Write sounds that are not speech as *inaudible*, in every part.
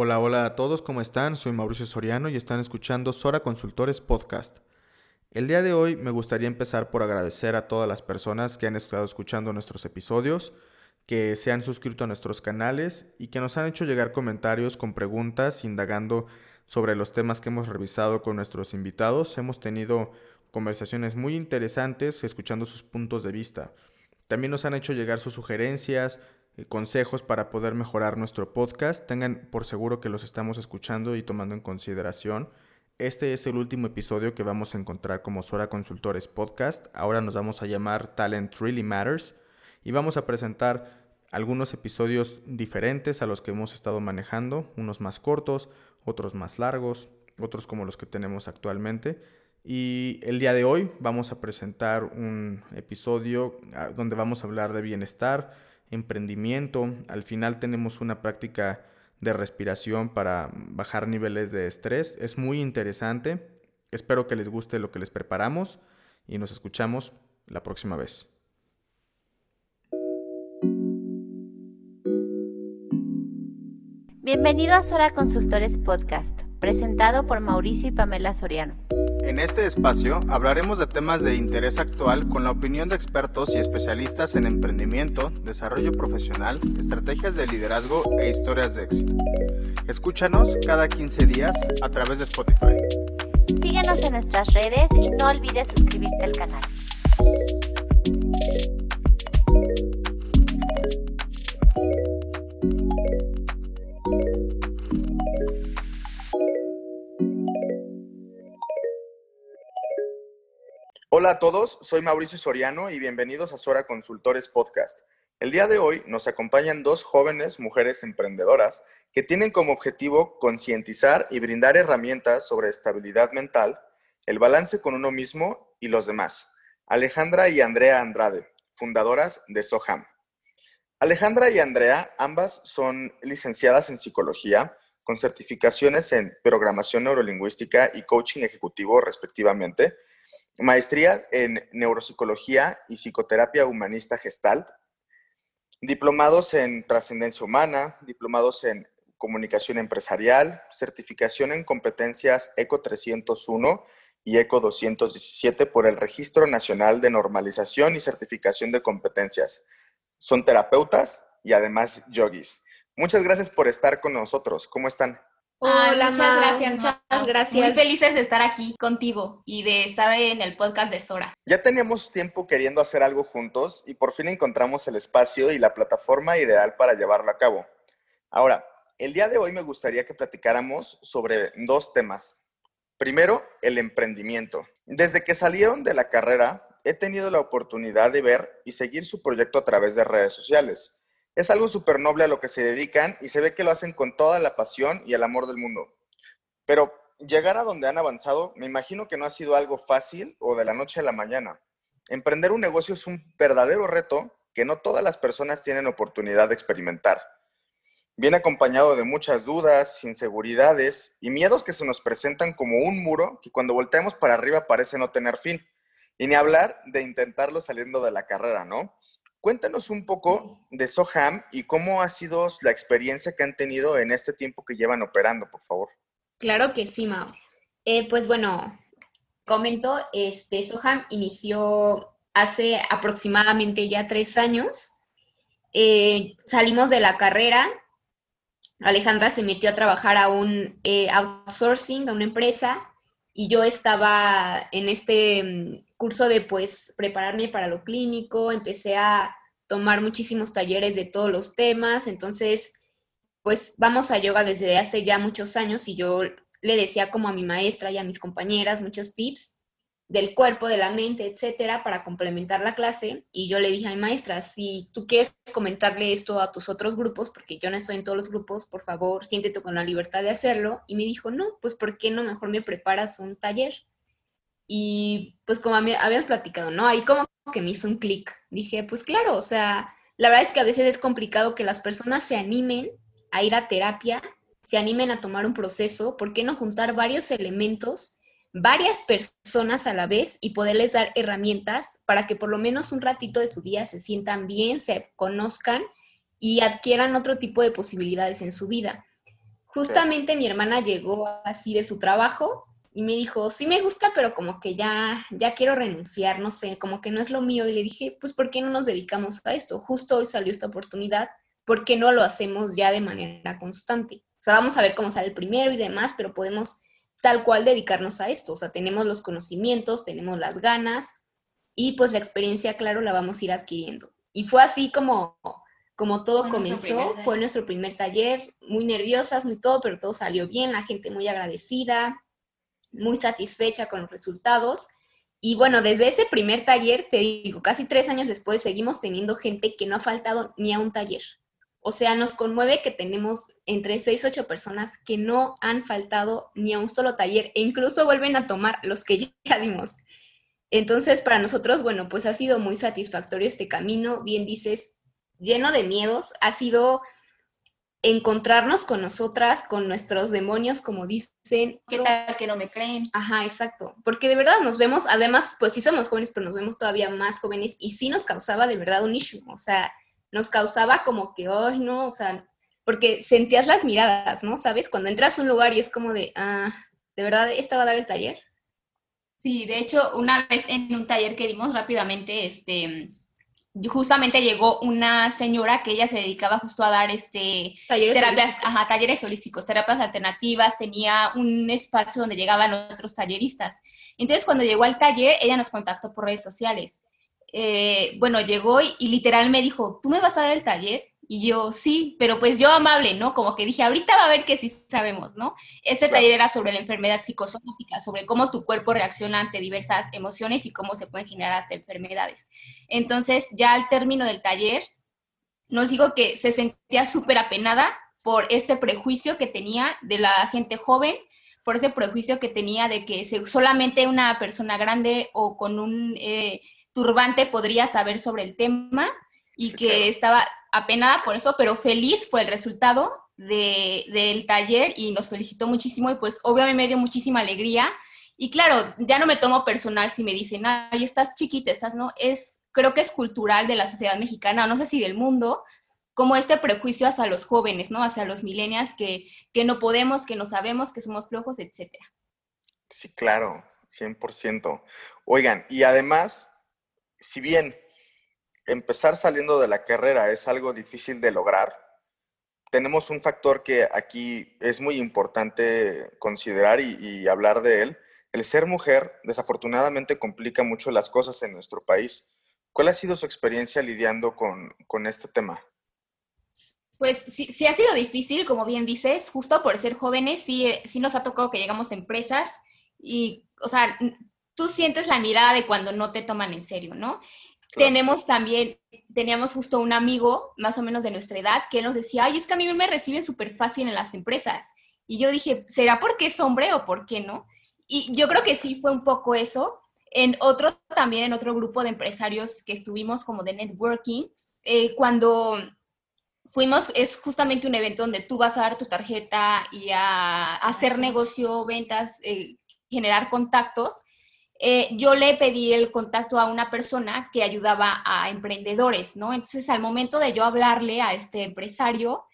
Hola, hola a todos, ¿cómo están? Soy Mauricio Soriano y están escuchando Sora Consultores Podcast. El día de hoy me gustaría empezar por agradecer a todas las personas que han estado escuchando nuestros episodios, que se han suscrito a nuestros canales y que nos han hecho llegar comentarios con preguntas indagando sobre los temas que hemos revisado con nuestros invitados. Hemos tenido conversaciones muy interesantes escuchando sus puntos de vista. También nos han hecho llegar sus sugerencias, consejos para poder mejorar nuestro podcast. Tengan por seguro que los estamos escuchando y tomando en consideración. Este es el último episodio que vamos a encontrar como Sora Consultores Podcast. Ahora nos vamos a llamar Talent Really Matters y vamos a presentar algunos episodios diferentes a los que hemos estado manejando, unos más cortos, otros más largos, otros como los que tenemos actualmente. Y el día de hoy vamos a presentar un episodio ah, donde vamos a hablar de bienestar, emprendimiento. Al final tenemos una práctica de respiración para bajar niveles de estrés. Es muy interesante. Espero que les guste lo que les preparamos y nos escuchamos la próxima vez. Bienvenido a Sora Consultores Podcast, presentado por Mauricio y Pamela Soriano. En este espacio hablaremos de temas de interés actual con la opinión de expertos y especialistas en emprendimiento, desarrollo profesional, estrategias de liderazgo e historias de éxito. Escúchanos cada 15 días a través de Spotify. Síguenos en nuestras redes y no olvides suscribirte al canal. Hola a todos, soy Mauricio Soriano y bienvenidos a Sora Consultores Podcast. El día de hoy nos acompañan dos jóvenes mujeres emprendedoras que tienen como objetivo concientizar y brindar herramientas sobre estabilidad mental, el balance con uno mismo y los demás. Alejandra y Andrea Andrade, fundadoras de Soham. Alejandra y Andrea, ambas son licenciadas en psicología, con certificaciones en programación neurolingüística y coaching ejecutivo respectivamente maestrías en neuropsicología y psicoterapia humanista gestalt, diplomados en trascendencia humana, diplomados en comunicación empresarial, certificación en competencias ECO 301 y ECO 217 por el Registro Nacional de Normalización y Certificación de Competencias. Son terapeutas y además yogis. Muchas gracias por estar con nosotros. ¿Cómo están? Hola, muchas gracias, muchas gracias. Muy felices de estar aquí contigo y de estar en el podcast de Sora. Ya teníamos tiempo queriendo hacer algo juntos y por fin encontramos el espacio y la plataforma ideal para llevarlo a cabo. Ahora, el día de hoy me gustaría que platicáramos sobre dos temas. Primero, el emprendimiento. Desde que salieron de la carrera, he tenido la oportunidad de ver y seguir su proyecto a través de redes sociales es algo súper noble a lo que se dedican y se ve que lo hacen con toda la pasión y el amor del mundo. Pero llegar a donde han avanzado, me imagino que no ha sido algo fácil o de la noche a la mañana. Emprender un negocio es un verdadero reto que no todas las personas tienen oportunidad de experimentar. Viene acompañado de muchas dudas, inseguridades y miedos que se nos presentan como un muro que cuando volteamos para arriba parece no tener fin. Y ni hablar de intentarlo saliendo de la carrera, ¿no? Cuéntanos un poco de Soham y cómo ha sido la experiencia que han tenido en este tiempo que llevan operando, por favor. Claro que sí, Mau. Eh, pues bueno, comento, este, Soham inició hace aproximadamente ya tres años. Eh, salimos de la carrera. Alejandra se metió a trabajar a un eh, outsourcing, a una empresa, y yo estaba en este mm, curso de pues prepararme para lo clínico, empecé a tomar muchísimos talleres de todos los temas, entonces pues vamos a yoga desde hace ya muchos años y yo le decía como a mi maestra y a mis compañeras muchos tips del cuerpo, de la mente, etcétera, para complementar la clase. Y yo le dije a mi maestra, si tú quieres comentarle esto a tus otros grupos, porque yo no estoy en todos los grupos, por favor, siéntete con la libertad de hacerlo. Y me dijo, no, pues ¿por qué no mejor me preparas un taller? Y pues como habíamos platicado, ¿no? Ahí como que me hizo un clic. Dije, pues claro, o sea, la verdad es que a veces es complicado que las personas se animen a ir a terapia, se animen a tomar un proceso, ¿por qué no juntar varios elementos, varias personas a la vez y poderles dar herramientas para que por lo menos un ratito de su día se sientan bien, se conozcan y adquieran otro tipo de posibilidades en su vida? Justamente mi hermana llegó así de su trabajo y me dijo, sí me gusta, pero como que ya, ya quiero renunciar, no sé, como que no es lo mío. Y le dije, pues, ¿por qué no nos dedicamos a esto? Justo hoy salió esta oportunidad, ¿por qué no lo hacemos ya de manera constante? O sea, vamos a ver cómo sale el primero y demás, pero podemos tal cual dedicarnos a esto. O sea, tenemos los conocimientos, tenemos las ganas y pues la experiencia, claro, la vamos a ir adquiriendo. Y fue así como, como todo comenzó, fue nuestro primer taller, muy nerviosas, muy todo, pero todo salió bien, la gente muy agradecida, muy satisfecha con los resultados. Y bueno, desde ese primer taller, te digo, casi tres años después, seguimos teniendo gente que no ha faltado ni a un taller. O sea, nos conmueve que tenemos entre seis, ocho personas que no han faltado ni a un solo taller e incluso vuelven a tomar los que ya dimos. Entonces, para nosotros, bueno, pues ha sido muy satisfactorio este camino, bien dices, lleno de miedos, ha sido encontrarnos con nosotras, con nuestros demonios, como dicen. ¿Qué tal que no me creen? Ajá, exacto. Porque de verdad nos vemos, además, pues sí somos jóvenes, pero nos vemos todavía más jóvenes y sí nos causaba de verdad un issue. O sea, nos causaba como que, ay, no, o sea, porque sentías las miradas, ¿no? ¿Sabes? Cuando entras a un lugar y es como de, ah, ¿de verdad esta va a dar el taller? Sí, de hecho, una vez en un taller que dimos rápidamente, este, justamente llegó una señora que ella se dedicaba justo a dar este talleres terapias, ajá, talleres holísticos, terapias alternativas, tenía un espacio donde llegaban otros talleristas. Entonces, cuando llegó al taller, ella nos contactó por redes sociales. Eh, bueno, llegó y, y, literal me dijo, ¿tú me vas a dar el taller? Y yo, sí, pero pues yo amable, ¿no? Como que dije, ahorita va a ver que sí sabemos, ¿no? Ese taller era sobre la enfermedad psicosomática, sobre cómo tu cuerpo reacciona ante diversas emociones y cómo se pueden generar hasta enfermedades. Entonces, ya al término del taller, nos dijo que se sentía súper apenada por ese prejuicio que tenía de la gente joven, por ese prejuicio que tenía de que solamente una persona grande o con un eh, turbante podría saber sobre el tema y que estaba apenada por eso, pero feliz por el resultado de, del taller y nos felicitó muchísimo y pues obviamente me dio muchísima alegría. Y claro, ya no me tomo personal si me dicen, ay, estás chiquita, estás, ¿no? Es, creo que es cultural de la sociedad mexicana, no sé si del mundo, como este prejuicio hacia los jóvenes, ¿no? Hacia los millennials que, que no podemos, que no sabemos, que somos flojos, etcétera. Sí, claro, 100%. Oigan, y además, si bien empezar saliendo de la carrera es algo difícil de lograr, tenemos un factor que aquí es muy importante considerar y, hablar de él. El ser mujer desafortunadamente complica mucho las cosas en nuestro país. ¿Cuál ha sido su experiencia lidiando con, este tema? Pues sí, sí, ha sido difícil, como bien dices, justo por ser jóvenes, sí, sí nos ha tocado que llegamos a empresas y, o sea, tú sientes la mirada de cuando no te toman en serio, ¿no? Tenemos también, teníamos justo un amigo más o menos de nuestra edad que nos decía, ay, es que a mí me reciben súper fácil en las empresas. Y yo dije, ¿será porque es hombre o por qué no? Y yo creo que sí fue un poco eso. En otro, también en otro grupo de empresarios que estuvimos como de networking, eh, cuando fuimos, es justamente un evento donde tú vas a dar tu tarjeta y a, hacer negocio, ventas, eh, generar contactos. Eh, yo le pedí el contacto a una persona que ayudaba a emprendedores, ¿no? Entonces, al momento de yo hablarle a este empresario,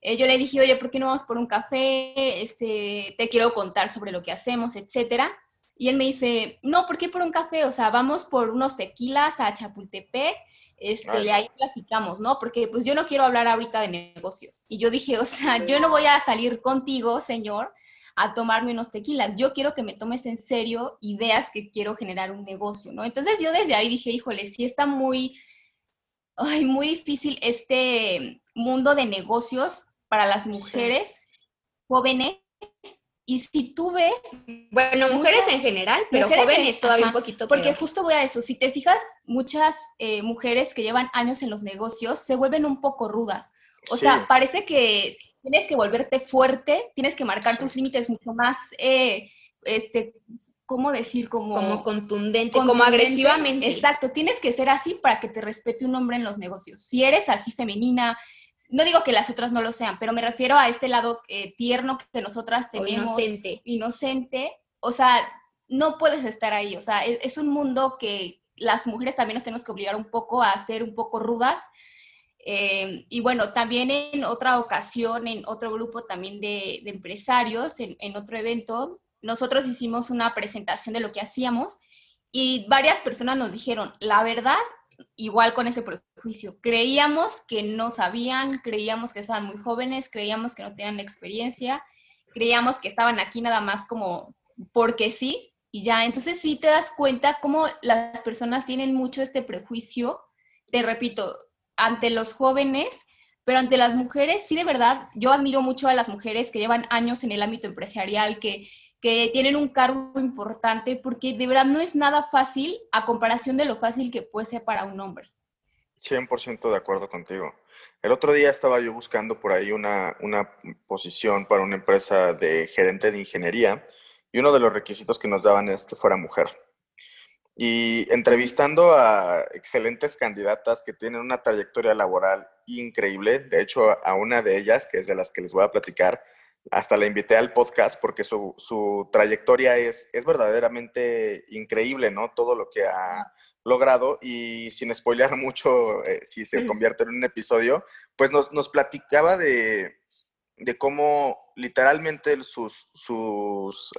eh, yo le dije, oye, ¿por qué no vamos por un café? Este, te quiero contar sobre lo que hacemos, etcétera. Y él me dice, no, ¿por qué por un café? O sea, vamos por unos tequilas a Chapultepec, este, y ahí platicamos, ¿no? Porque pues yo no quiero hablar ahorita de negocios. Y yo dije, o sea, yo no voy a salir contigo, señor, a tomarme unos tequilas. Yo quiero que me tomes en serio y veas que quiero generar un negocio, ¿no? Entonces yo desde ahí dije, híjole, sí está muy, ay, muy difícil este mundo de negocios para las mujeres jóvenes. Y si tú ves... Bueno, mujeres en general, pero jóvenes todavía un poquito. Porque justo voy a eso, si te fijas, muchas eh, mujeres que llevan años en los negocios se vuelven un poco rudas. O sea, parece que tienes que volverte fuerte, tienes que marcar tus límites mucho más, eh, este, ¿cómo decir? Como, como contundente, como agresivamente. Exacto, tienes que ser así para que te respete un hombre en los negocios. Si eres así femenina, no digo que las otras no lo sean, pero me refiero a este lado eh, tierno que nosotras tenemos. inocente. Inocente. O sea, no puedes estar ahí. O sea, es, un mundo que las mujeres también nos tenemos que obligar un poco a ser un poco rudas Eh, y bueno, también en otra ocasión, en otro grupo también de, empresarios, en, en, otro evento, nosotros hicimos una presentación de lo que hacíamos y varias personas nos dijeron, la verdad, igual con ese prejuicio, creíamos que no sabían, creíamos que estaban muy jóvenes, creíamos que no tenían experiencia, creíamos que estaban aquí nada más como porque sí, y ya, entonces sí te das cuenta cómo las personas tienen mucho este prejuicio, te repito, ante los jóvenes, pero ante las mujeres, sí de verdad, yo admiro mucho a las mujeres que llevan años en el ámbito empresarial, que, que tienen un cargo importante, porque de verdad no es nada fácil a comparación de lo fácil que puede ser para un hombre. 100% de acuerdo contigo. El otro día estaba yo buscando por ahí una, una posición para una empresa de gerente de ingeniería y uno de los requisitos que nos daban es que fuera mujer. Y entrevistando a excelentes candidatas que tienen una trayectoria laboral increíble, de hecho a una de ellas, que es de las que les voy a platicar, hasta la invité al podcast porque su, su trayectoria es, es verdaderamente increíble, ¿no? Todo lo que ha logrado y sin spoilear *laughs* mucho, eh, si se convierte en un episodio, pues nos, nos platicaba de, de cómo literalmente sus, sus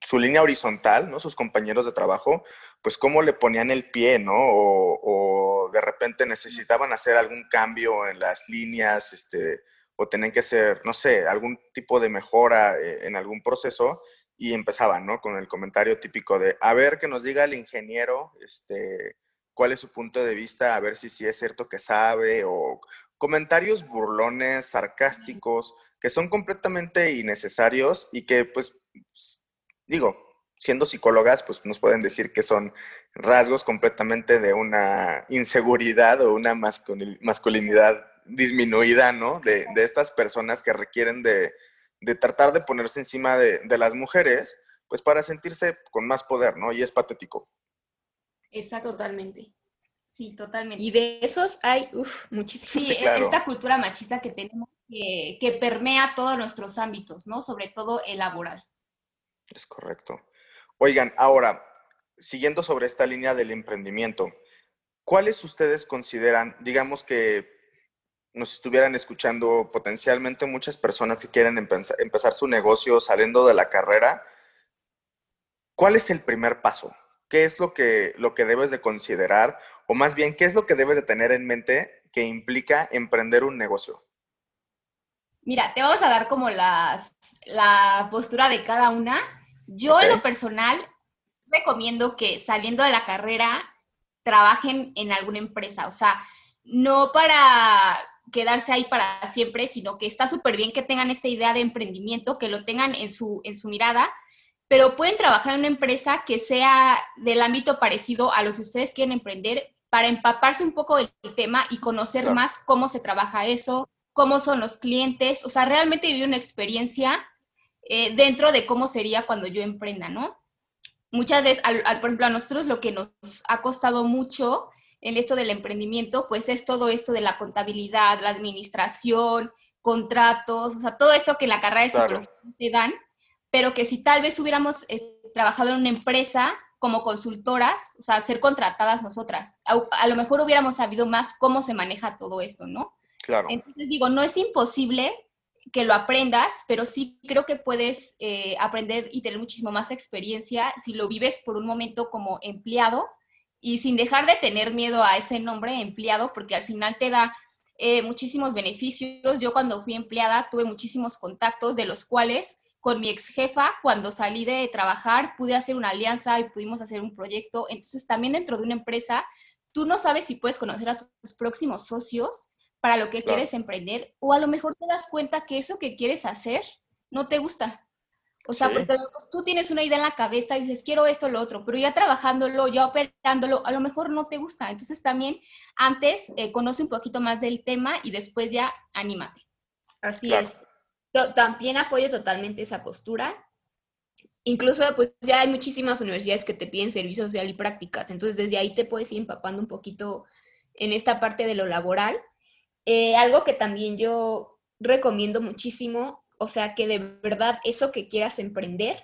su línea horizontal, ¿no? Sus compañeros de trabajo, pues cómo le ponían el pie, ¿no? O, o, de repente necesitaban hacer algún cambio en las líneas, este, o tenían que hacer, no sé, algún tipo de mejora eh, en algún proceso y empezaban, ¿no? Con el comentario típico de, a ver, que nos diga el ingeniero, este, cuál es su punto de vista, a ver si sí es cierto que sabe, o comentarios burlones, sarcásticos, que son completamente innecesarios y que, pues, digo, siendo psicólogas, pues nos pueden decir que son rasgos completamente de una inseguridad o una masculinidad disminuida, ¿no? De, estas personas que requieren de, tratar de ponerse encima de, las mujeres, pues para sentirse con más poder, ¿no? Y es patético. Exacto, totalmente. Sí, totalmente. Y de esos hay, uff, muchísimos. Sí, esta cultura machista que tenemos que, que permea todos nuestros ámbitos, ¿no? Sobre todo el laboral. Es correcto. Oigan, ahora, siguiendo sobre esta línea del emprendimiento, ¿cuáles ustedes consideran, digamos que nos estuvieran escuchando potencialmente muchas personas que quieren empezar su negocio saliendo de la carrera, ¿cuál es el primer paso? ¿Qué es lo que, lo que debes de considerar? O más bien, ¿qué es lo que debes de tener en mente que implica emprender un negocio? Mira, te vamos a dar como las, la postura de cada una. Yo en lo personal recomiendo que saliendo de la carrera trabajen en alguna empresa, o sea, no para quedarse ahí para siempre, sino que está súper bien que tengan esta idea de emprendimiento, que lo tengan en su, en su mirada, pero pueden trabajar en una empresa que sea del ámbito parecido a lo que ustedes quieren emprender para empaparse un poco del tema y conocer más cómo se trabaja eso, cómo son los clientes, o sea, realmente vivir una experiencia eh, dentro de cómo sería cuando yo emprenda, ¿no? Muchas veces, al, por ejemplo, a nosotros lo que nos ha costado mucho en esto del emprendimiento, pues es todo esto de la contabilidad, la administración, contratos, o sea, todo esto que en la carrera de psicología te dan, pero que si tal vez hubiéramos eh, trabajado en una empresa como consultoras, o sea, ser contratadas nosotras, a, lo mejor hubiéramos sabido más cómo se maneja todo esto, ¿no? Claro. Entonces digo, no es imposible que lo aprendas, pero sí creo que puedes eh, aprender y tener muchísimo más experiencia si lo vives por un momento como empleado y sin dejar de tener miedo a ese nombre empleado, porque al final te da eh, muchísimos beneficios. Yo cuando fui empleada tuve muchísimos contactos, de los cuales con mi ex jefa, cuando salí de trabajar, pude hacer una alianza y pudimos hacer un proyecto. Entonces, también dentro de una empresa, tú no sabes si puedes conocer a tus próximos socios para lo que quieres emprender, o a lo mejor te das cuenta que eso que quieres hacer no te gusta. O sea, porque tú tienes una idea en la cabeza y dices, quiero esto, lo otro, pero ya trabajándolo, ya operándolo, a lo mejor no te gusta. Entonces también antes eh, conoce un poquito más del tema y después ya anímate. Así es. También apoyo totalmente esa postura. Incluso pues ya hay muchísimas universidades que te piden servicio social y prácticas. Entonces desde ahí te puedes ir empapando un poquito en esta parte de lo laboral. Eh, algo que también yo recomiendo muchísimo o sea, que de verdad eso que quieras emprender,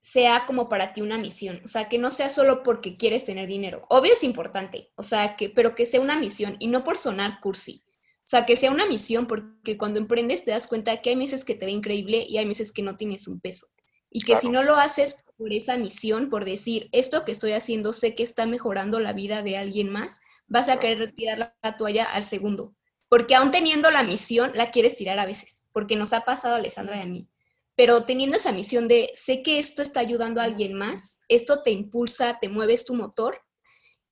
sea como para ti una misión, o sea, que no sea solo porque quieres tener dinero. Obvio es importante, o sea, que pero que sea una misión y no por sonar cursi. O sea, que sea una misión porque cuando emprendes te das cuenta que hay meses que te ve increíble y hay meses que no tienes un peso. Y que si no lo haces por esa misión, por decir, esto que estoy haciendo sé que está mejorando la vida de alguien más, vas a querer retirar la toalla al segundo. Porque aún teniendo la misión, la quieres tirar a veces, porque nos ha pasado a Alessandra y a mí pero teniendo esa misión de sé que esto está ayudando a alguien más, esto te impulsa, te mueves tu motor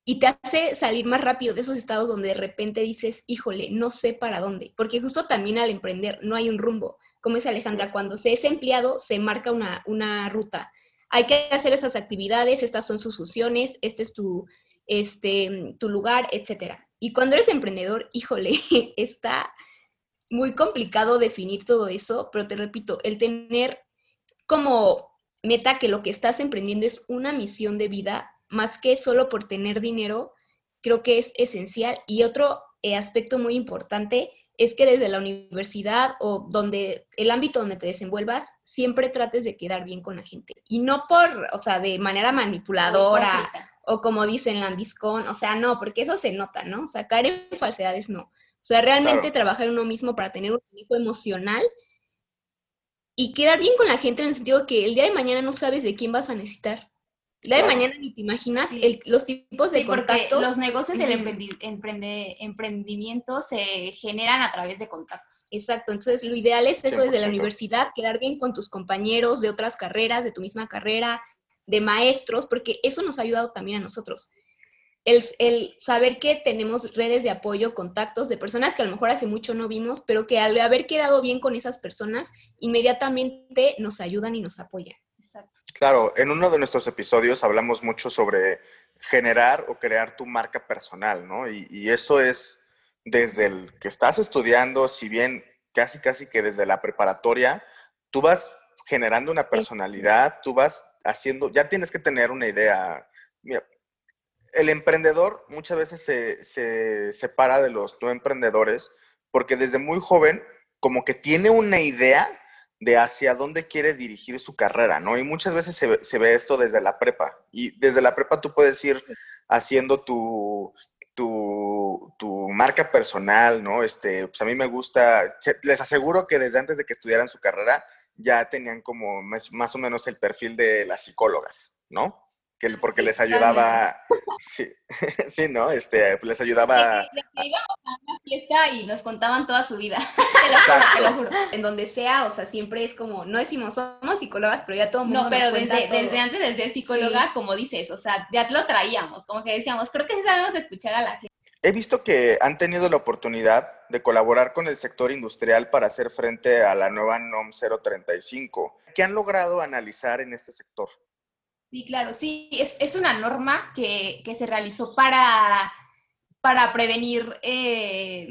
y te hace salir más rápido de esos estados donde de repente dices, híjole, no sé para dónde, porque justo también al emprender no hay un rumbo. Como dice Alejandra, cuando se es empleado se marca una, una ruta. Hay que hacer esas actividades, estas son sus funciones, este es tu, este, tu lugar, etc. Y cuando eres emprendedor, híjole, *laughs* está muy complicado definir todo eso, pero te repito, el tener como meta que lo que estás emprendiendo es una misión de vida, más que solo por tener dinero, creo que es esencial. Y otro eh, aspecto muy importante es que desde la universidad o donde el ámbito donde te desenvuelvas, siempre trates de quedar bien con la gente. Y no por, o sea, de manera manipuladora o como dicen lambiscón, o sea, no, porque eso se nota, ¿no? O sea, caer en falsedades no. O sea, realmente trabajar en uno mismo para tener un equipo emocional y quedar bien con la gente en el sentido que el día de mañana no sabes de quién vas a necesitar. El día de mañana ni te imaginas los tipos de contactos. Los negocios del emprendimiento se generan a través de contactos. Exacto, entonces lo ideal es eso desde la universidad, quedar bien con tus compañeros de otras carreras, de tu misma carrera, de maestros, porque eso nos ha ayudado también a nosotros el, saber que tenemos redes de apoyo, contactos de personas que a lo mejor hace mucho no vimos, pero que al haber quedado bien con esas personas, inmediatamente nos ayudan y nos apoyan. Exacto. Claro, en uno de nuestros episodios hablamos mucho sobre generar o crear tu marca personal, ¿no? Y, y eso es desde el que estás estudiando, si bien casi, casi que desde la preparatoria, tú vas generando una personalidad, tú vas haciendo, ya tienes que tener una idea. Mira, el emprendedor muchas veces se, separa de los no emprendedores porque desde muy joven como que tiene una idea de hacia dónde quiere dirigir su carrera, ¿no? Y muchas veces se, ve esto desde la prepa. Y desde la prepa tú puedes ir haciendo tu, tu, tu, marca personal, ¿no? Este, pues a mí me gusta, les aseguro que desde antes de que estudiaran su carrera ya tenían como más o menos el perfil de las psicólogas, ¿no? que porque *laughs* les ayudaba, sí, sí, ¿no? Este, les ayudaba. De que, íbamos a una fiesta y nos contaban toda su vida. *laughs* te, lo juro, En donde sea, o sea, siempre es como, no decimos somos psicólogas, pero ya todo el mundo. No, pero desde, desde, antes de ser psicóloga, como dices, o sea, ya lo traíamos, como que decíamos, creo que sí sabemos escuchar a la gente. He visto que han tenido la oportunidad de colaborar con el sector industrial para hacer frente a la nueva NOM 035. ¿Qué han logrado analizar en este sector? Sí, claro, sí, es, una norma que, se realizó para, para prevenir eh,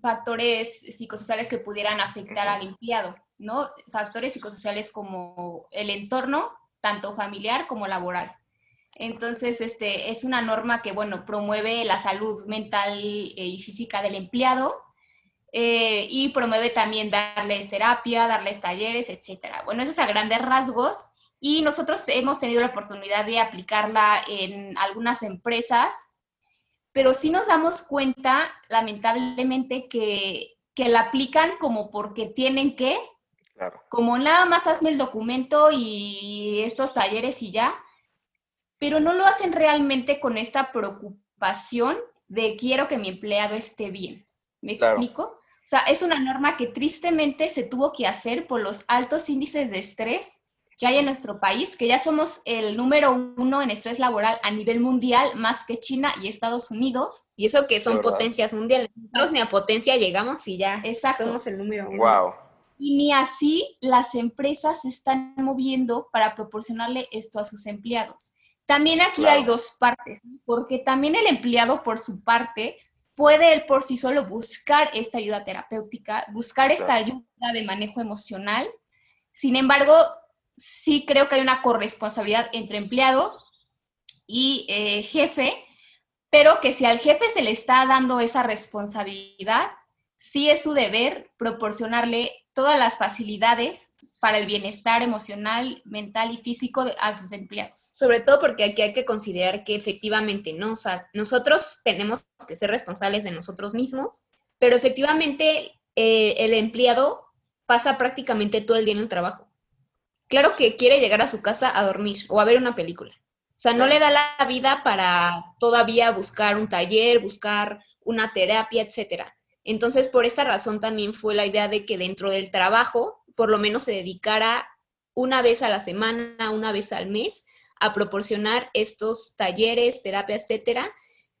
factores psicosociales que pudieran afectar al empleado, ¿no? Factores psicosociales como el entorno, tanto familiar como laboral. Entonces, este, es una norma que, bueno, promueve la salud mental y física del empleado eh, y promueve también darles terapia, darles talleres, etcétera. Bueno, eso es a grandes rasgos y nosotros hemos tenido la oportunidad de aplicarla en algunas empresas, pero sí nos damos cuenta, lamentablemente, que, la aplican como porque tienen que, como nada más hazme el documento y estos talleres y ya, pero no lo hacen realmente con esta preocupación de quiero que mi empleado esté bien. ¿Me explico? O sea, es una norma que tristemente se tuvo que hacer por los altos índices de estrés que hay en nuestro país, que ya somos el número uno en estrés laboral a nivel mundial, más que China y Estados Unidos. Y eso que son potencias mundiales. Nosotros ni a potencia llegamos y ya somos el número uno. Wow. Y ni así las empresas se están moviendo para proporcionarle esto a sus empleados. También aquí hay dos partes, porque también el empleado por su parte puede él por sí solo buscar esta ayuda terapéutica, buscar esta ayuda de manejo emocional. Sin embargo, sí creo que hay una corresponsabilidad entre empleado y eh, jefe, pero que si al jefe se le está dando esa responsabilidad, sí es su deber proporcionarle todas las facilidades para el bienestar emocional, mental y físico de, a sus empleados. Sobre todo porque aquí hay que considerar que efectivamente, ¿no? O sea, nosotros tenemos que ser responsables de nosotros mismos, pero efectivamente eh, el empleado pasa prácticamente todo el día en el trabajo. Claro que quiere llegar a su casa a dormir o a ver una película. O sea, no le da la vida para todavía buscar un taller, buscar una terapia, etcétera. Entonces, por esta razón también fue la idea de que dentro del trabajo, por lo menos se dedicara una vez a la semana, una vez al mes, a proporcionar estos talleres, terapias, etcétera,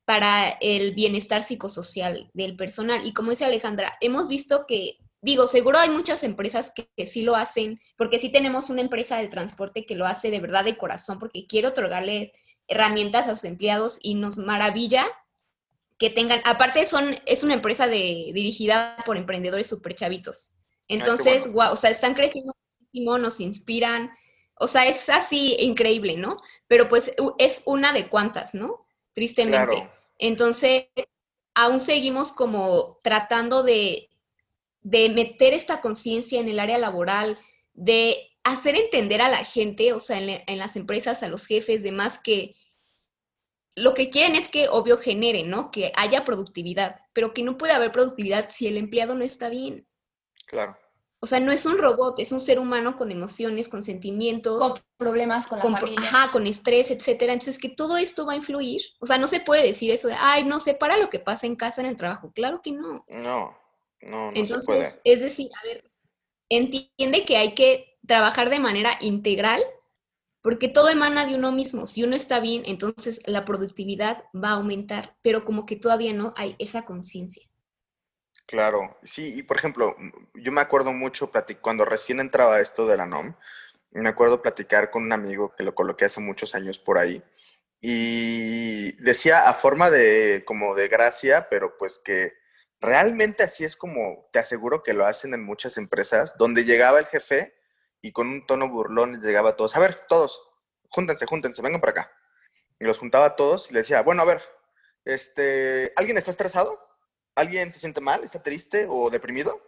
para el bienestar psicosocial del personal. Y como dice Alejandra, hemos visto que, digo, seguro hay muchas empresas que, sí lo hacen, porque sí tenemos una empresa de transporte que lo hace de verdad de corazón, porque quiere otorgarle herramientas a sus empleados y nos maravilla que tengan, aparte son, es una empresa de, dirigida por emprendedores súper chavitos. Entonces, wow, bueno. o sea, están creciendo muchísimo, nos inspiran, o sea, es así increíble, ¿no? Pero pues es una de cuantas, ¿no? Tristemente. Claro. Entonces, aún seguimos como tratando de, de meter esta conciencia en el área laboral, de hacer entender a la gente, o sea, en, en las empresas, a los jefes, demás, que, lo que quieren es que, obvio, genere, ¿no? Que haya productividad, pero que no puede haber productividad si el empleado no está bien. Claro. O sea, no es un robot, es un ser humano con emociones, con sentimientos. Con problemas con la con, familia. Ajá, con estrés, etcétera. Entonces, que todo esto va a influir. O sea, no se puede decir eso de, ay, no sé, para lo que pasa en casa, en el trabajo. Claro que no. No, no, no Entonces, se puede. es decir, a ver, entiende que hay que trabajar de manera integral porque todo emana de uno mismo. Si uno está bien, entonces la productividad va a aumentar, pero como que todavía no hay esa conciencia. Claro, sí, y por ejemplo, yo me acuerdo mucho cuando recién entraba esto de la NOM, me acuerdo platicar con un amigo que lo coloqué hace muchos años por ahí, y decía a forma de como de gracia, pero pues que realmente así es como te aseguro que lo hacen en muchas empresas, donde llegaba el jefe y con un tono burlón llegaba a todos, a ver, todos, júntense, júntense, vengan para acá. Y los juntaba a todos y les decía, bueno, a ver, este, ¿alguien está estresado? ¿Alguien se siente mal? ¿Está triste o deprimido?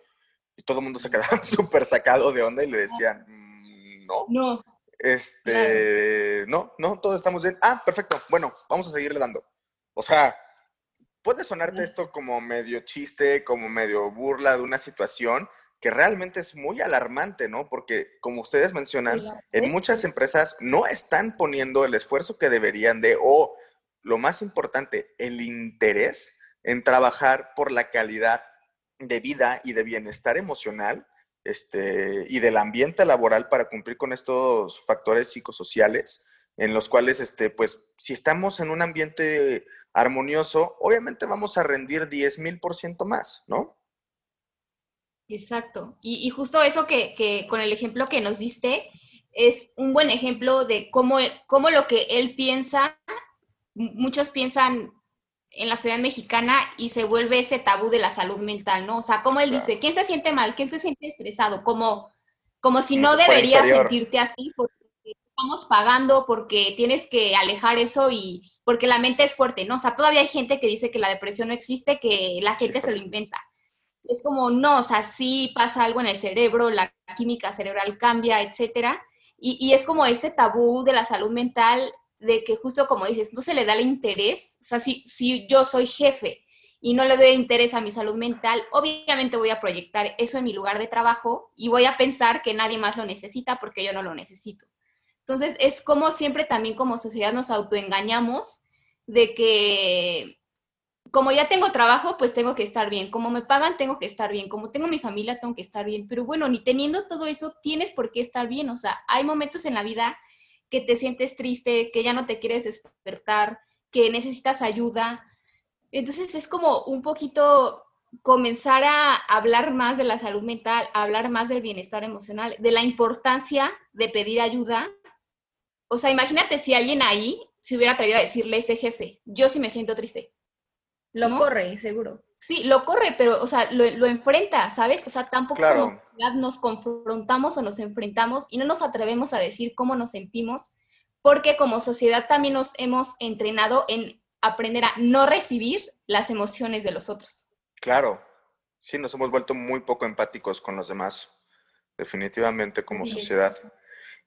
Y todo el mundo se quedaba *laughs* súper sacado de onda y le decían, mm, no. No. Este, claro. no, no, todos estamos bien. Ah, perfecto, bueno, vamos a seguirle dando. O sea, puede sonarte esto como medio chiste, como medio burla de una situación, que realmente es muy alarmante, ¿no? Porque como ustedes mencionan, en muchas empresas no están poniendo el esfuerzo que deberían de, o lo más importante, el interés en trabajar por la calidad de vida y de bienestar emocional este, y del ambiente laboral para cumplir con estos factores psicosociales en los cuales, este, pues, si estamos en un ambiente armonioso, obviamente vamos a rendir 10 mil por ciento más, ¿no? Exacto. Y, justo eso que, que, con el ejemplo que nos diste es un buen ejemplo de cómo, cómo lo que él piensa, muchos piensan en la ciudad mexicana y se vuelve ese tabú de la salud mental, ¿no? O sea, como él claro. dice, ¿quién se siente mal? ¿Quién se siente estresado? Como, como si no deberías sentirte así porque estamos pagando, porque tienes que alejar eso y porque la mente es fuerte, ¿no? O sea, todavía hay gente que dice que la depresión no existe, que la gente sí, se lo inventa es como, no, o sea, sí pasa algo en el cerebro, la química cerebral cambia, etcétera. Y, y, es como este tabú de la salud mental, de que justo como dices, no se le da el interés. O sea, si, si yo soy jefe y no le doy interés a mi salud mental, obviamente voy a proyectar eso en mi lugar de trabajo y voy a pensar que nadie más lo necesita porque yo no lo necesito. Entonces, es como siempre también como sociedad nos autoengañamos de que como ya tengo trabajo, pues tengo que estar bien. Como me pagan, tengo que estar bien. Como tengo mi familia, tengo que estar bien. Pero bueno, ni teniendo todo eso, tienes por qué estar bien. O sea, hay momentos en la vida que te sientes triste, que ya no te quieres despertar, que necesitas ayuda. Entonces es como un poquito comenzar a hablar más de la salud mental, a hablar más del bienestar emocional, de la importancia de pedir ayuda. O sea, imagínate si alguien ahí se hubiera atrevido a decirle a ese jefe, yo sí me siento triste lo ¿no? corre, seguro. Sí, lo corre, pero, o sea, lo, lo enfrenta, ¿sabes? O sea, tampoco claro. como nos confrontamos o nos enfrentamos y no nos atrevemos a decir cómo nos sentimos, porque como sociedad también nos hemos entrenado en aprender a no recibir las emociones de los otros. Claro, sí, nos hemos vuelto muy poco empáticos con los demás. definitivamente como sociedad.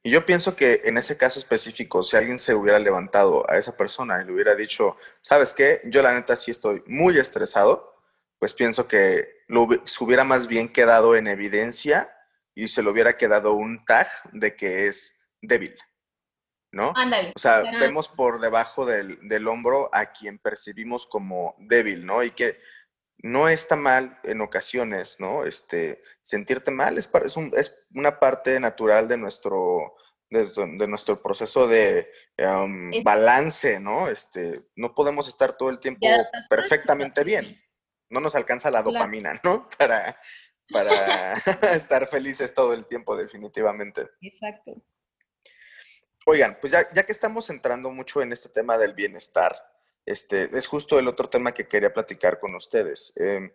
Y yo pienso que en ese caso específico, si alguien se hubiera levantado a esa persona y le hubiera dicho, ¿sabes qué? Yo la neta sí estoy muy estresado, pues pienso que lo, se hubiera más bien quedado en evidencia y se le hubiera quedado un tag de que es débil, ¿no? Ándale. O sea, vemos por debajo del, del, hombro a quien percibimos como débil, ¿no? Y que no está mal en ocasiones, ¿no? Este, sentirte mal es, es, un, es una parte natural de nuestro, de, nuestro proceso de um, balance, ¿no? Este, no podemos estar todo el tiempo perfectamente bien. No nos alcanza la dopamina, ¿no? Para, para *laughs* *laughs* estar felices todo el tiempo, definitivamente. Exacto. Oigan, pues ya, ya que estamos entrando mucho en este tema del bienestar, este, es justo el otro tema que quería platicar con ustedes. Em,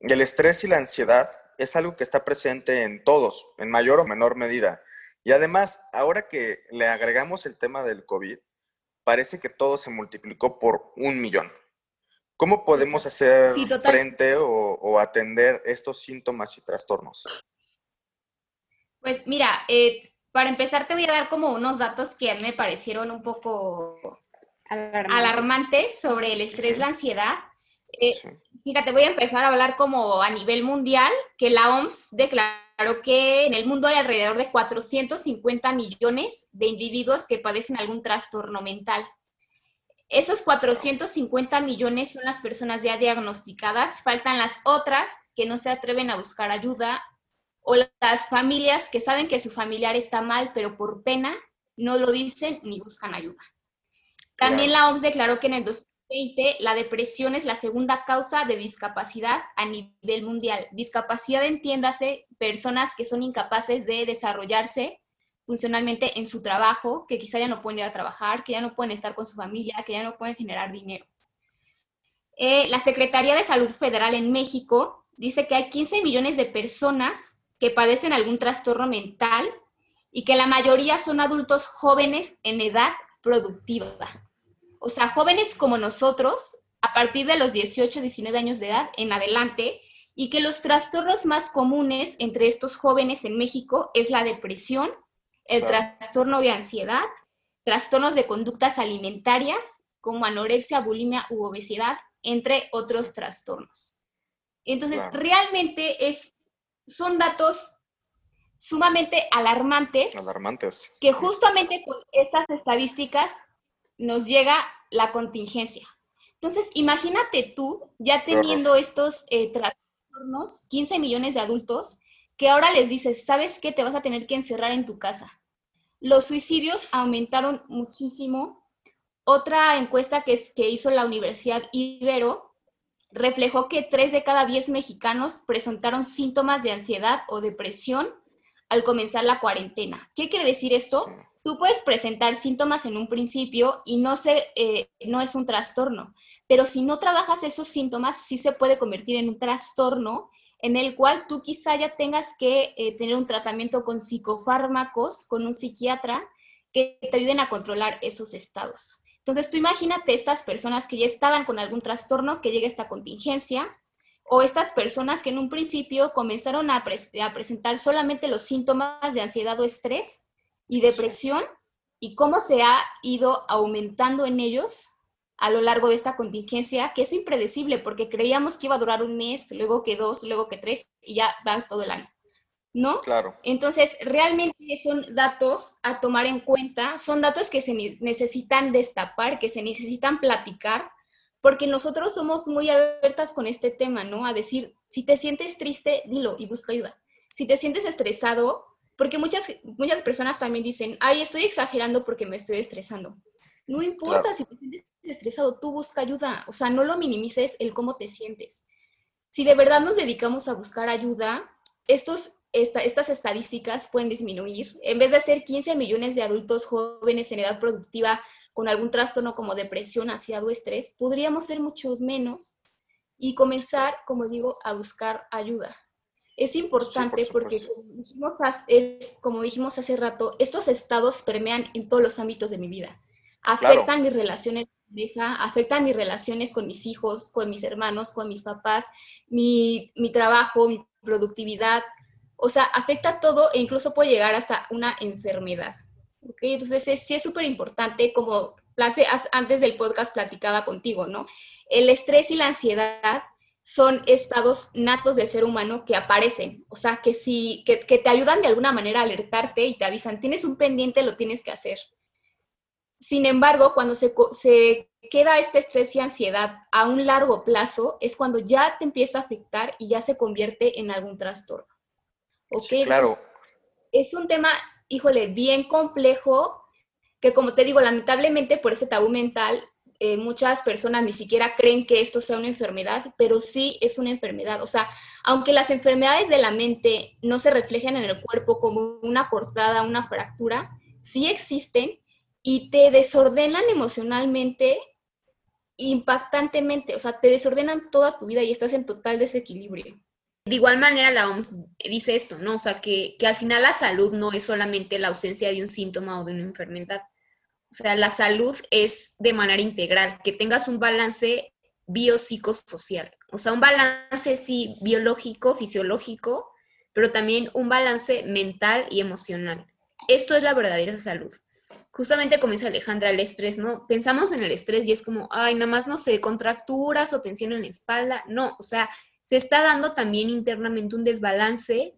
el estrés y la ansiedad es algo que está presente en todos, en mayor o menor medida. Y además, ahora que le agregamos el tema del COVID, parece que todo se multiplicó por un millón. ¿Cómo podemos hacer frente o, atender estos síntomas y trastornos? Pues mira, eh, para empezar te voy a dar como unos datos que a mí me parecieron un poco alarmante sobre el estrés, la ansiedad. Eh, fíjate, voy a empezar a hablar como a nivel mundial, que la OMS declaró que en el mundo hay alrededor de 450 millones de individuos que padecen algún trastorno mental. Esos 450 millones son las personas ya diagnosticadas, faltan las otras que no se atreven a buscar ayuda o las familias que saben que su familiar está mal, pero por pena no lo dicen ni buscan ayuda. También la OMS declaró que en el 2020 la depresión es la segunda causa de discapacidad a nivel mundial. Discapacidad, entiéndase, personas que son incapaces de desarrollarse funcionalmente en su trabajo, que quizá ya no pueden ir a trabajar, que ya no pueden estar con su familia, que ya no pueden generar dinero. Eh, la Secretaría de Salud Federal en México dice que hay 15 millones de personas que padecen algún trastorno mental y que la mayoría son adultos jóvenes en edad productiva o sea, jóvenes como nosotros, a partir de los 18, 19 años de edad en adelante, y que los trastornos más comunes entre estos jóvenes en México es la depresión, el trastorno de ansiedad, trastornos de conductas alimentarias como anorexia, bulimia u obesidad, entre otros trastornos. Entonces, realmente es, son datos sumamente alarmantes, alarmantes, que justamente con estas estadísticas nos llega la contingencia. Entonces, imagínate tú ya teniendo estos eh, trastornos, 15 millones de adultos, que ahora les dices, ¿sabes qué? Te vas a tener que encerrar en tu casa. Los suicidios aumentaron muchísimo. Otra encuesta que, que hizo la Universidad Ibero reflejó que 3 de cada 10 mexicanos presentaron síntomas de ansiedad o depresión al comenzar la cuarentena. ¿Qué quiere decir esto? Tú puedes presentar síntomas en un principio y no, se, eh, no es un trastorno, pero si no trabajas esos síntomas, sí se puede convertir en un trastorno en el cual tú quizá ya tengas que eh, tener un tratamiento con psicofármacos, con un psiquiatra, que te ayuden a controlar esos estados. Entonces, tú imagínate estas personas que ya estaban con algún trastorno, que llega esta contingencia, o estas personas que en un principio comenzaron a, a presentar solamente los síntomas de ansiedad o estrés, y depresión y cómo se ha ido aumentando en ellos a lo largo de esta contingencia, que es impredecible porque creíamos que iba a durar un mes, luego que dos, luego que tres y ya va todo el año. ¿No? Claro. Entonces, realmente son datos a tomar en cuenta, son datos que se necesitan destapar, que se necesitan platicar, porque nosotros somos muy abiertas con este tema, ¿no? A decir, si te sientes triste, dilo y busca ayuda. Si te sientes estresado, porque muchas, muchas personas también dicen, ay, estoy exagerando porque me estoy estresando. No importa si te sientes estresado, tú busca ayuda. O sea, no lo minimices el cómo te sientes. Si de verdad nos dedicamos a buscar ayuda, estos, estas estadísticas pueden disminuir. En vez de ser 15 millones de adultos jóvenes en edad productiva con algún trastorno como depresión, ansiedad o estrés, podríamos ser muchos menos y comenzar, como digo, a buscar ayuda. Es importante porque, como dijimos, es, como dijimos hace rato, estos estados permean en todos los ámbitos de mi vida. Afectan mis relaciones afectan mis relaciones con mis hijos, con mis hermanos, con mis papás, mi, mi trabajo, mi productividad, O sea, afecta todo e incluso puede llegar hasta una enfermedad. ¿okay? Entonces, sí es súper importante, como antes del podcast platicaba contigo, ¿no? El estrés y la ansiedad son estados natos del ser humano que aparecen, o sea, que, si, que, te ayudan de alguna manera a alertarte y te avisan, tienes un pendiente, lo tienes que hacer. Sin embargo, cuando se, se queda este estrés y ansiedad a un largo plazo, es cuando ya te empieza a afectar y ya se convierte en algún trastorno. ¿Ok? claro. es un tema, híjole, bien complejo, que como te digo, lamentablemente por ese tabú mental, eh, muchas personas ni siquiera creen que esto sea una enfermedad, pero sí es una enfermedad. O sea, aunque las enfermedades de la mente no se reflejen en el cuerpo como una cortada, una fractura, sí existen y te desordenan emocionalmente impactantemente, o sea, te desordenan toda tu vida y estás en total desequilibrio. De igual manera, la OMS dice esto, ¿no? O sea, que, que al final la salud no es solamente la ausencia de un síntoma o de una enfermedad, o sea, la salud es de manera integral, que tengas un balance biopsicosocial. O sea, un balance, sí, biológico, fisiológico, pero también un balance mental y emocional. Esto es la verdadera salud. Justamente como dice Alejandra, el estrés, ¿no? Pensamos en el estrés y es como, ay, nada más, no sé, contracturas o tensión en la espalda. No, o sea, se está dando también internamente un desbalance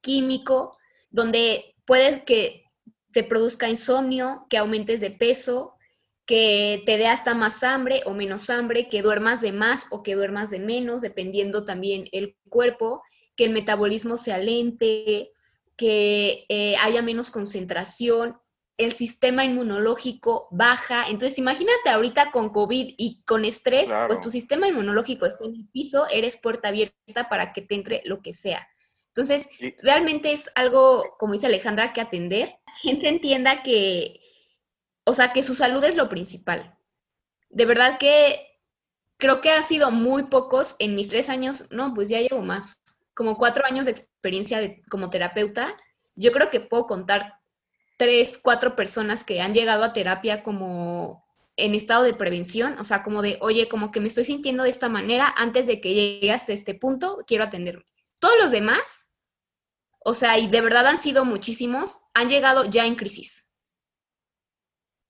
químico donde puede que te produzca insomnio, que aumentes de peso, que te dé hasta más hambre o menos hambre, que duermas de más o que duermas de menos, dependiendo también el cuerpo, que el metabolismo se alente, que eh, haya menos concentración, el sistema inmunológico baja. Entonces, imagínate ahorita con COVID y con estrés, pues tu sistema inmunológico está en el piso, eres puerta abierta para que te entre lo que sea. Entonces, realmente es algo, como dice Alejandra, que atender gente entienda que, o sea, que su salud es lo principal. De verdad que creo que ha sido muy pocos en mis tres años, no, pues ya llevo más, como cuatro años de experiencia como terapeuta. Yo creo que puedo contar tres, cuatro personas que han llegado a terapia como en estado de prevención, o sea, como de, oye, como que me estoy sintiendo de esta manera, antes de que llegue hasta este punto, quiero atenderme. Todos los demás o sea, y de verdad han sido muchísimos, han llegado ya en crisis.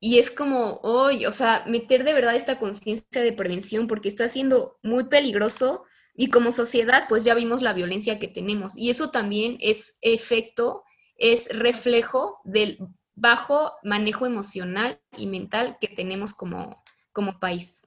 Y es como, hoy, o sea, meter de verdad esta conciencia de prevención porque está siendo muy peligroso y como sociedad pues ya vimos la violencia que tenemos y eso también es efecto, es reflejo del bajo manejo emocional y mental que tenemos como, como país.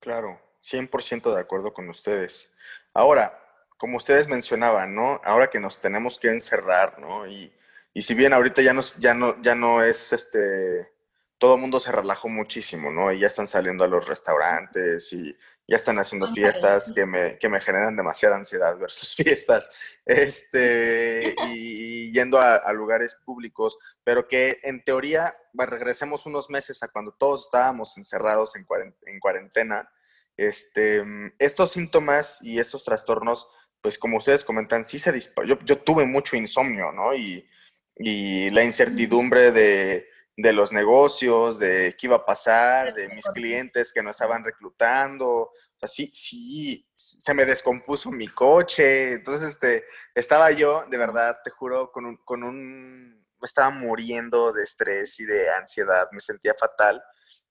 Claro, 100% de acuerdo con ustedes. Ahora, como ustedes mencionaban, ¿no? Ahora que nos tenemos que encerrar, ¿no? Y, y si bien ahorita ya, nos, ya, no, ya no es, este, todo el mundo se relajó muchísimo, ¿no? Y ya están saliendo a los restaurantes y ya están haciendo fiestas que me, que me generan demasiada ansiedad ver sus *laughs* fiestas, este, *laughs* y, yendo a, lugares públicos, pero que en teoría, regresemos unos meses a cuando todos estábamos encerrados en cuarentena, este, estos síntomas y estos trastornos pues como ustedes comentan, sí se disparó. Yo, yo, tuve mucho insomnio, ¿no? Y, y la incertidumbre de, de, los negocios, de qué iba a pasar, de mis clientes que no estaban reclutando. Sea, sí, se me descompuso mi coche. Entonces, este, estaba yo, de verdad, te juro, con un, con un, estaba muriendo de estrés y de ansiedad, me sentía fatal.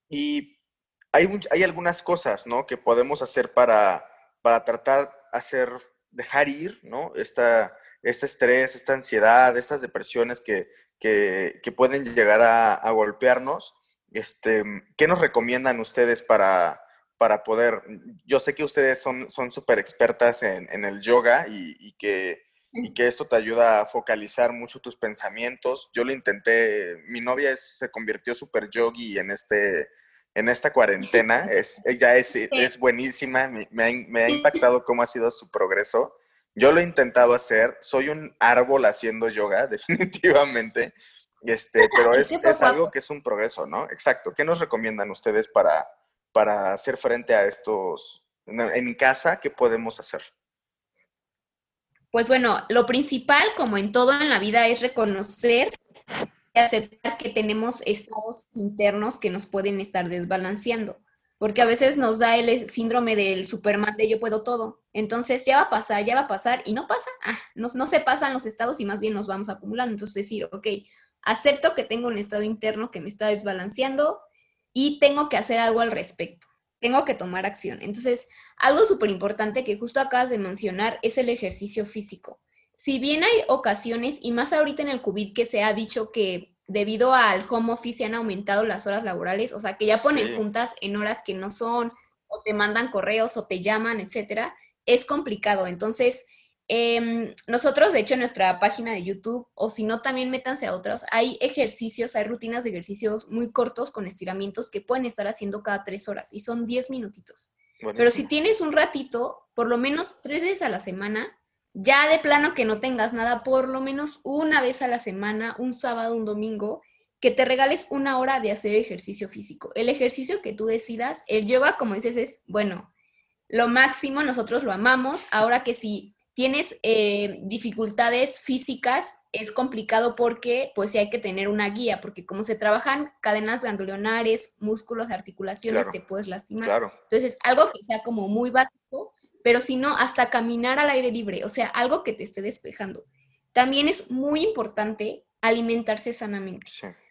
Y hay, hay algunas cosas, ¿no? Que podemos hacer para, para tratar hacer dejar ir, ¿no? Esta, este estrés, esta ansiedad, estas depresiones que, pueden llegar a, golpearnos. Este, ¿Qué nos recomiendan ustedes para, para poder? Yo sé que ustedes son súper expertas en, el yoga y, que, y que esto te ayuda a focalizar mucho tus pensamientos. Yo lo intenté, mi novia se convirtió súper yogi en este en esta cuarentena. *laughs* Es, ella es, es buenísima, me, ha, *laughs* impactado cómo ha sido su progreso. Yo lo he intentado hacer, soy un árbol haciendo yoga, *laughs* definitivamente, este, pero es, es algo que es un progreso, ¿no? Exacto. ¿Qué nos recomiendan ustedes para, para hacer frente a estos en casa? ¿Qué podemos hacer? Pues bueno, lo principal, como en todo en la vida, es reconocer aceptar que tenemos estados internos que nos pueden estar desbalanceando. Porque a veces nos da el síndrome del Superman de yo puedo todo. Entonces ya va a pasar, ya va a pasar y no pasa, ah, no, no se pasan los estados y más bien nos vamos acumulando. Entonces decir, ok, acepto que tengo un estado interno que me está desbalanceando y tengo que hacer algo al respecto, tengo que tomar acción. Entonces, algo súper importante que justo acabas de mencionar es el ejercicio físico. Si bien hay ocasiones, y más ahorita en el COVID que se ha dicho que debido al home office se han aumentado las horas laborales, o sea, que ya ponen juntas en horas que no son, o te mandan correos, o te llaman, etcétera, es complicado. Entonces, em, nosotros, de hecho, en nuestra página de YouTube, o si no, también métanse a otros, hay ejercicios, hay rutinas de ejercicios muy cortos con estiramientos que pueden estar haciendo cada tres horas y son diez minutitos. Pero si tienes un ratito, por lo menos tres veces a la semana, ya de plano que no tengas nada, por lo menos una vez a la semana, un sábado, un domingo, que te regales una hora de hacer ejercicio físico. El ejercicio que tú decidas, el yoga, como dices, es, bueno, lo máximo, nosotros lo amamos. Ahora que si tienes eh, dificultades físicas, es complicado porque pues sí hay que tener una guía, porque como se trabajan cadenas ganglionares, músculos, articulaciones, te puedes lastimar. Claro. Entonces, algo que sea como muy básico, pero si no, hasta caminar al aire libre, o sea, algo que te esté despejando. También es muy importante alimentarse sanamente.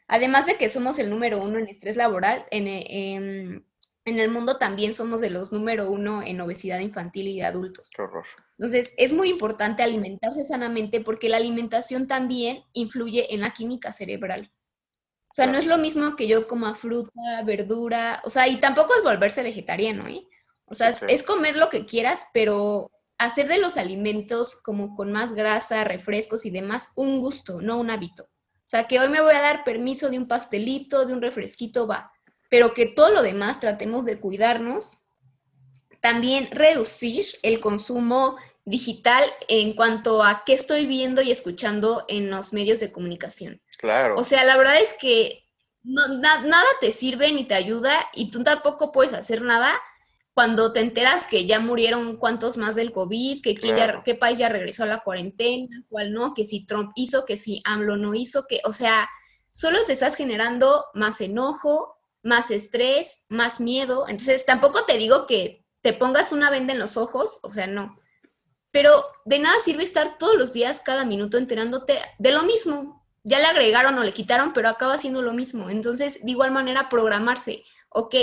Además de que somos el número uno en estrés laboral, en, en, el mundo también somos de los número uno en obesidad infantil y de adultos. Qué horror. Entonces, es muy importante alimentarse sanamente porque la alimentación también influye en la química cerebral. O sea, no es lo mismo que yo coma fruta, verdura, o sea, y tampoco es volverse vegetariano, ¿eh? O sea, es comer lo que quieras, pero hacer de los alimentos como con más grasa, refrescos y demás un gusto, no un hábito. O sea, que hoy me voy a dar permiso de un pastelito, de un refresquito, va. Pero que todo lo demás tratemos de cuidarnos. También reducir el consumo digital en cuanto a qué estoy viendo y escuchando en los medios de comunicación. Claro. O sea, la verdad es que nada te sirve ni te ayuda y tú tampoco puedes hacer nada cuando te enteras que ya murieron cuantos más del COVID, que qué país ya regresó a la cuarentena, cuál no, que si Trump hizo, que si AMLO no hizo, que, o sea, solo te estás generando más enojo, más estrés, más miedo. Entonces, tampoco te digo que te pongas una venda en los ojos, o sea, no. Pero de nada sirve estar todos los días, cada minuto, enterándote de lo mismo. Ya le agregaron o le quitaron, pero acaba siendo lo mismo. Entonces, de igual manera, programarse. Ok,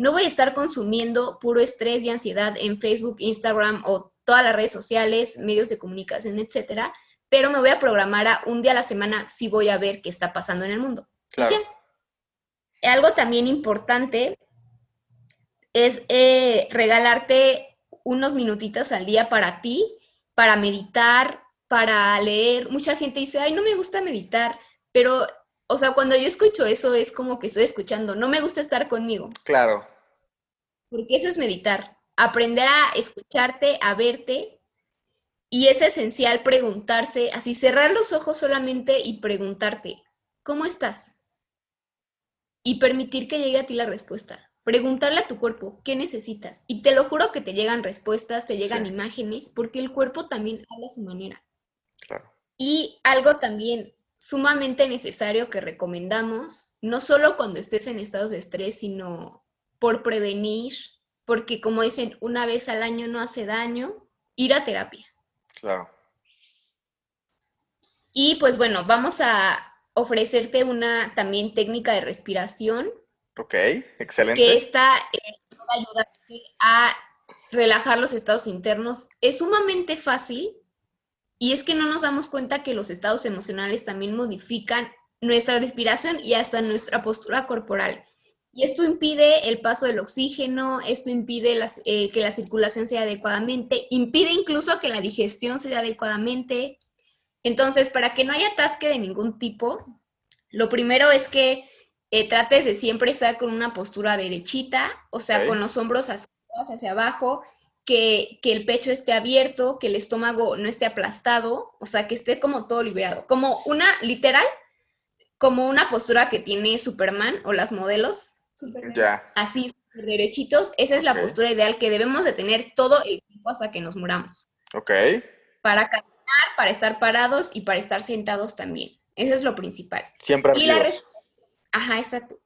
no voy a estar consumiendo puro estrés y ansiedad en Facebook, Instagram o todas las redes sociales, medios de comunicación, etcétera, pero me voy a programar a un día a la semana si voy a ver qué está pasando en el mundo. Claro. Algo también importante es eh, regalarte unos minutitos al día para ti, para meditar, para leer. Mucha gente dice, ay, no me gusta meditar, pero o sea, cuando yo escucho eso es como que estoy escuchando, no me gusta estar conmigo. Claro. Porque eso es meditar, aprender a escucharte, a verte. Y es esencial preguntarse, así cerrar los ojos solamente y preguntarte, ¿cómo estás? Y permitir que llegue a ti la respuesta. Preguntarle a tu cuerpo, ¿qué necesitas? Y te lo juro que te llegan respuestas, te llegan imágenes, porque el cuerpo también habla a su manera. Claro. Y algo también, sumamente necesario que recomendamos, no solo cuando estés en estados de estrés, sino por prevenir, porque como dicen, una vez al año no hace daño, ir a terapia. Claro. Y pues bueno, vamos a ofrecerte una también técnica de respiración. Ok, excelente. Que esta eh, va a ayudarte a relajar los estados internos. Es sumamente fácil, y es que no nos damos cuenta que los estados emocionales también modifican nuestra respiración y hasta nuestra postura corporal. Y esto impide el paso del oxígeno, esto impide eh, que la circulación sea adecuadamente, impide incluso que la digestión sea adecuadamente. Entonces, para que no haya atasque de ningún tipo, lo primero es que eh, trates de siempre estar con una postura derechita, o sea, con los hombros hacia, hacia abajo que, el pecho esté abierto, que el estómago no esté aplastado, o sea, que esté como todo liberado, como una, literal, como una postura que tiene Superman o las modelos, ya. así, derechitos, esa es la postura ideal que debemos de tener todo el tiempo hasta que nos muramos. Ok. Para caminar, para estar parados y para estar sentados también. Eso es lo principal. Siempre y Ajá, exacto.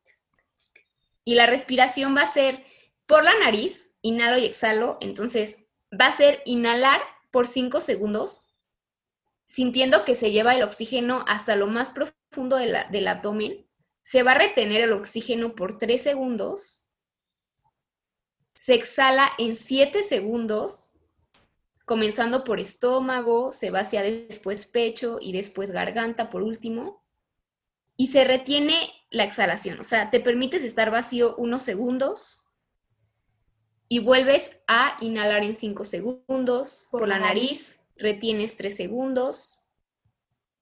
Y la respiración va a ser por la nariz, inhalo y exhalo, entonces va a ser inhalar por 5 segundos, sintiendo que se lleva el oxígeno hasta lo más profundo del abdomen. Se va a retener el oxígeno por 3 segundos. Se exhala en 7 segundos, comenzando por estómago, se va hacia después pecho y después garganta por último. Y se retiene la exhalación, o sea, te permites estar vacío unos segundos y vuelves a inhalar en 5 segundos por, la nariz, retienes 3 segundos,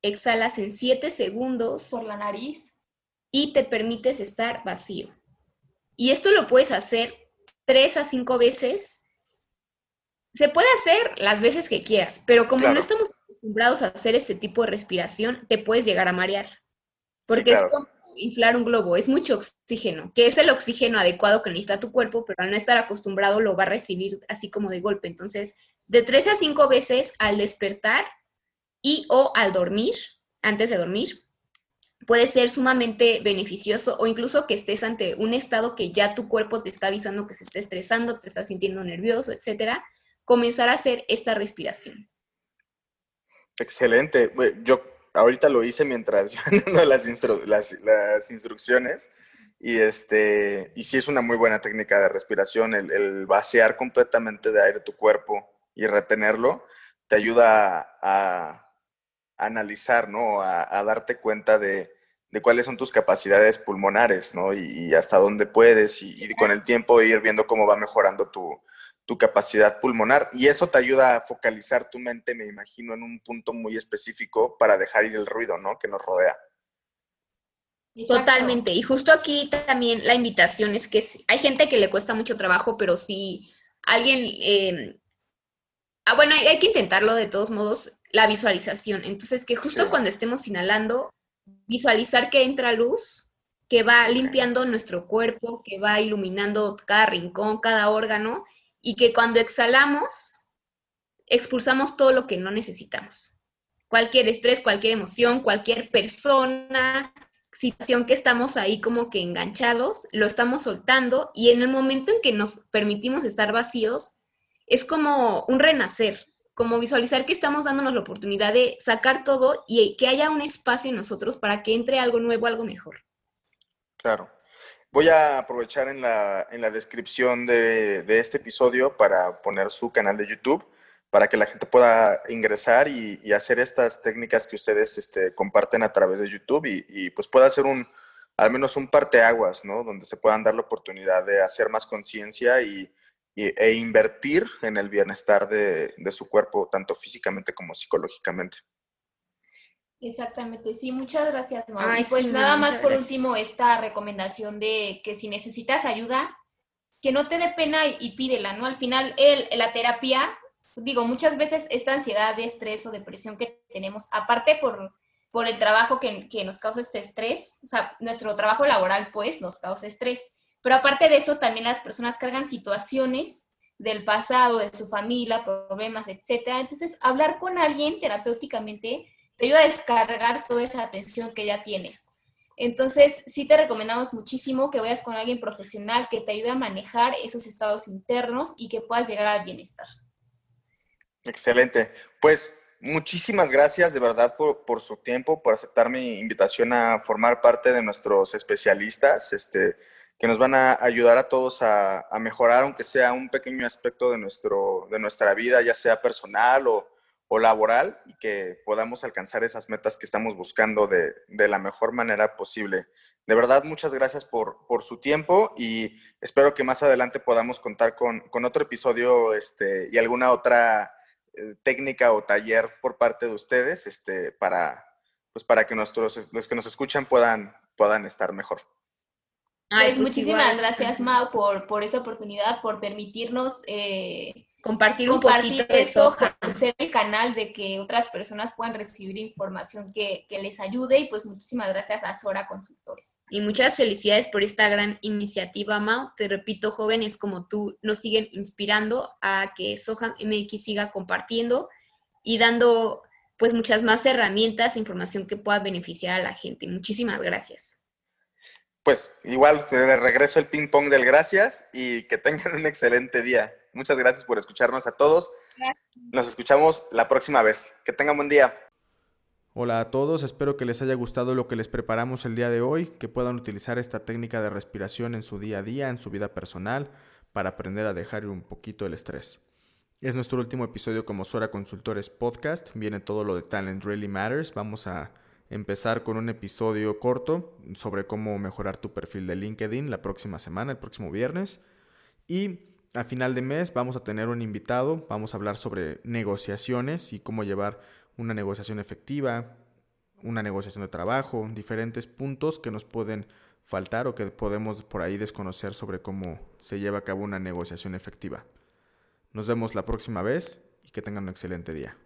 exhalas en 7 segundos por la nariz y te permites estar vacío. Y esto lo puedes hacer 3 a 5 veces. Se puede hacer las veces que quieras, pero como no estamos acostumbrados a hacer este tipo de respiración, te puedes llegar a marear. Porque es como inflar un globo, es mucho oxígeno, que es el oxígeno adecuado que necesita tu cuerpo, pero al no estar acostumbrado lo va a recibir así como de golpe. Entonces, de tres a cinco veces al despertar y o al dormir, antes de dormir, puede ser sumamente beneficioso o incluso que estés ante un estado que ya tu cuerpo te está avisando que se está estresando, te está sintiendo nervioso, etcétera, comenzar a hacer esta respiración. Excelente. Yo ahorita lo hice mientras *laughs* yo ando las, las, instrucciones y, este, y sí es una muy buena técnica de respiración, el, vaciar completamente de aire tu cuerpo y retenerlo, te ayuda a, analizar, ¿no? A, darte cuenta de, cuáles son tus capacidades pulmonares, ¿no? Y, hasta dónde puedes y, con el tiempo ir viendo cómo va mejorando tu, capacidad pulmonar y eso te ayuda a focalizar tu mente, me imagino, en un punto muy específico para dejar ir el ruido, ¿no? Que nos rodea. Totalmente. Y justo aquí también la invitación es que hay gente que le cuesta mucho trabajo, pero si alguien... Em, ah, bueno, hay, que intentarlo de todos modos, la visualización. Entonces, que justo cuando estemos inhalando, visualizar que entra luz, que va limpiando nuestro cuerpo, que va iluminando cada rincón, cada órgano, y que cuando exhalamos, expulsamos todo lo que no necesitamos. Cualquier estrés, cualquier emoción, cualquier persona, situación que estamos ahí como que enganchados, lo estamos soltando y en el momento en que nos permitimos estar vacíos, es como un renacer, como visualizar que estamos dándonos la oportunidad de sacar todo y que haya un espacio en nosotros para que entre algo nuevo, algo mejor. Claro. Voy a aprovechar en la, en la descripción de, de, este episodio para poner su canal de YouTube para que la gente pueda ingresar y, hacer estas técnicas que ustedes este, comparten a través de YouTube y, y, pues pueda hacer un, al menos un parteaguas, ¿no? Donde se puedan dar la oportunidad de hacer más conciencia y, e invertir en el bienestar de, de su cuerpo, tanto físicamente como psicológicamente. Exactamente, sí, muchas gracias, Mau. y pues nada más por último esta recomendación de que si necesitas ayuda, que no te dé pena y, pídela, ¿no? Al final, el, la terapia, digo, muchas veces esta ansiedad, de estrés o depresión que tenemos, aparte por, por el trabajo que, que nos causa este estrés, o sea, nuestro trabajo laboral, pues, nos causa estrés, pero aparte de eso, también las personas cargan situaciones del pasado, de su familia, problemas, etcétera. Entonces, hablar con alguien terapéuticamente te ayuda a descargar toda esa atención que ya tienes. Entonces, sí te recomendamos muchísimo que vayas con alguien profesional que te ayude a manejar esos estados internos y que puedas llegar al bienestar. Excelente. Pues muchísimas gracias de verdad por, su tiempo, por aceptar mi invitación a formar parte de nuestros especialistas, este, que nos van a ayudar a todos a, mejorar, aunque sea un pequeño aspecto de, nuestro, de nuestra vida, ya sea personal o, o laboral y que podamos alcanzar esas metas que estamos buscando de, la mejor manera posible. De verdad, muchas gracias por, su tiempo y espero que más adelante podamos contar con, otro episodio este, y alguna otra eh, técnica o taller por parte de ustedes este, para, pues para que nuestros, los que nos escuchan puedan, puedan estar mejor. Pues, pues muchísimas gracias, Mau, por, por esa oportunidad, por permitirnos eh, compartir un poquito de soja. ser el canal de que otras personas puedan recibir información que, les ayude y pues muchísimas gracias a Sora Consultores. Y muchas felicidades por esta gran iniciativa, Mau. Te repito, jóvenes como tú nos siguen inspirando a que Soja MX siga compartiendo y dando pues muchas más herramientas e información que pueda beneficiar a la gente. Muchísimas gracias. Pues igual, de regreso el ping pong del gracias y que tengan un excelente día. Muchas gracias por escucharnos a todos. Nos escuchamos la próxima vez. Que tengan buen día. Hola a todos, espero que les haya gustado lo que les preparamos el día de hoy, que puedan utilizar esta técnica de respiración en su día a día, en su vida personal, para aprender a dejar un poquito el estrés. Es nuestro último episodio como Sora Consultores Podcast, viene todo lo de Talent Really Matters, vamos a empezar con un episodio corto sobre cómo mejorar tu perfil de LinkedIn la próxima semana, el próximo viernes. Y a final de mes vamos a tener un invitado, vamos a hablar sobre negociaciones y cómo llevar una negociación efectiva, una negociación de trabajo, diferentes puntos que nos pueden faltar o que podemos por ahí desconocer sobre cómo se lleva a cabo una negociación efectiva. Nos vemos la próxima vez y que tengan un excelente día.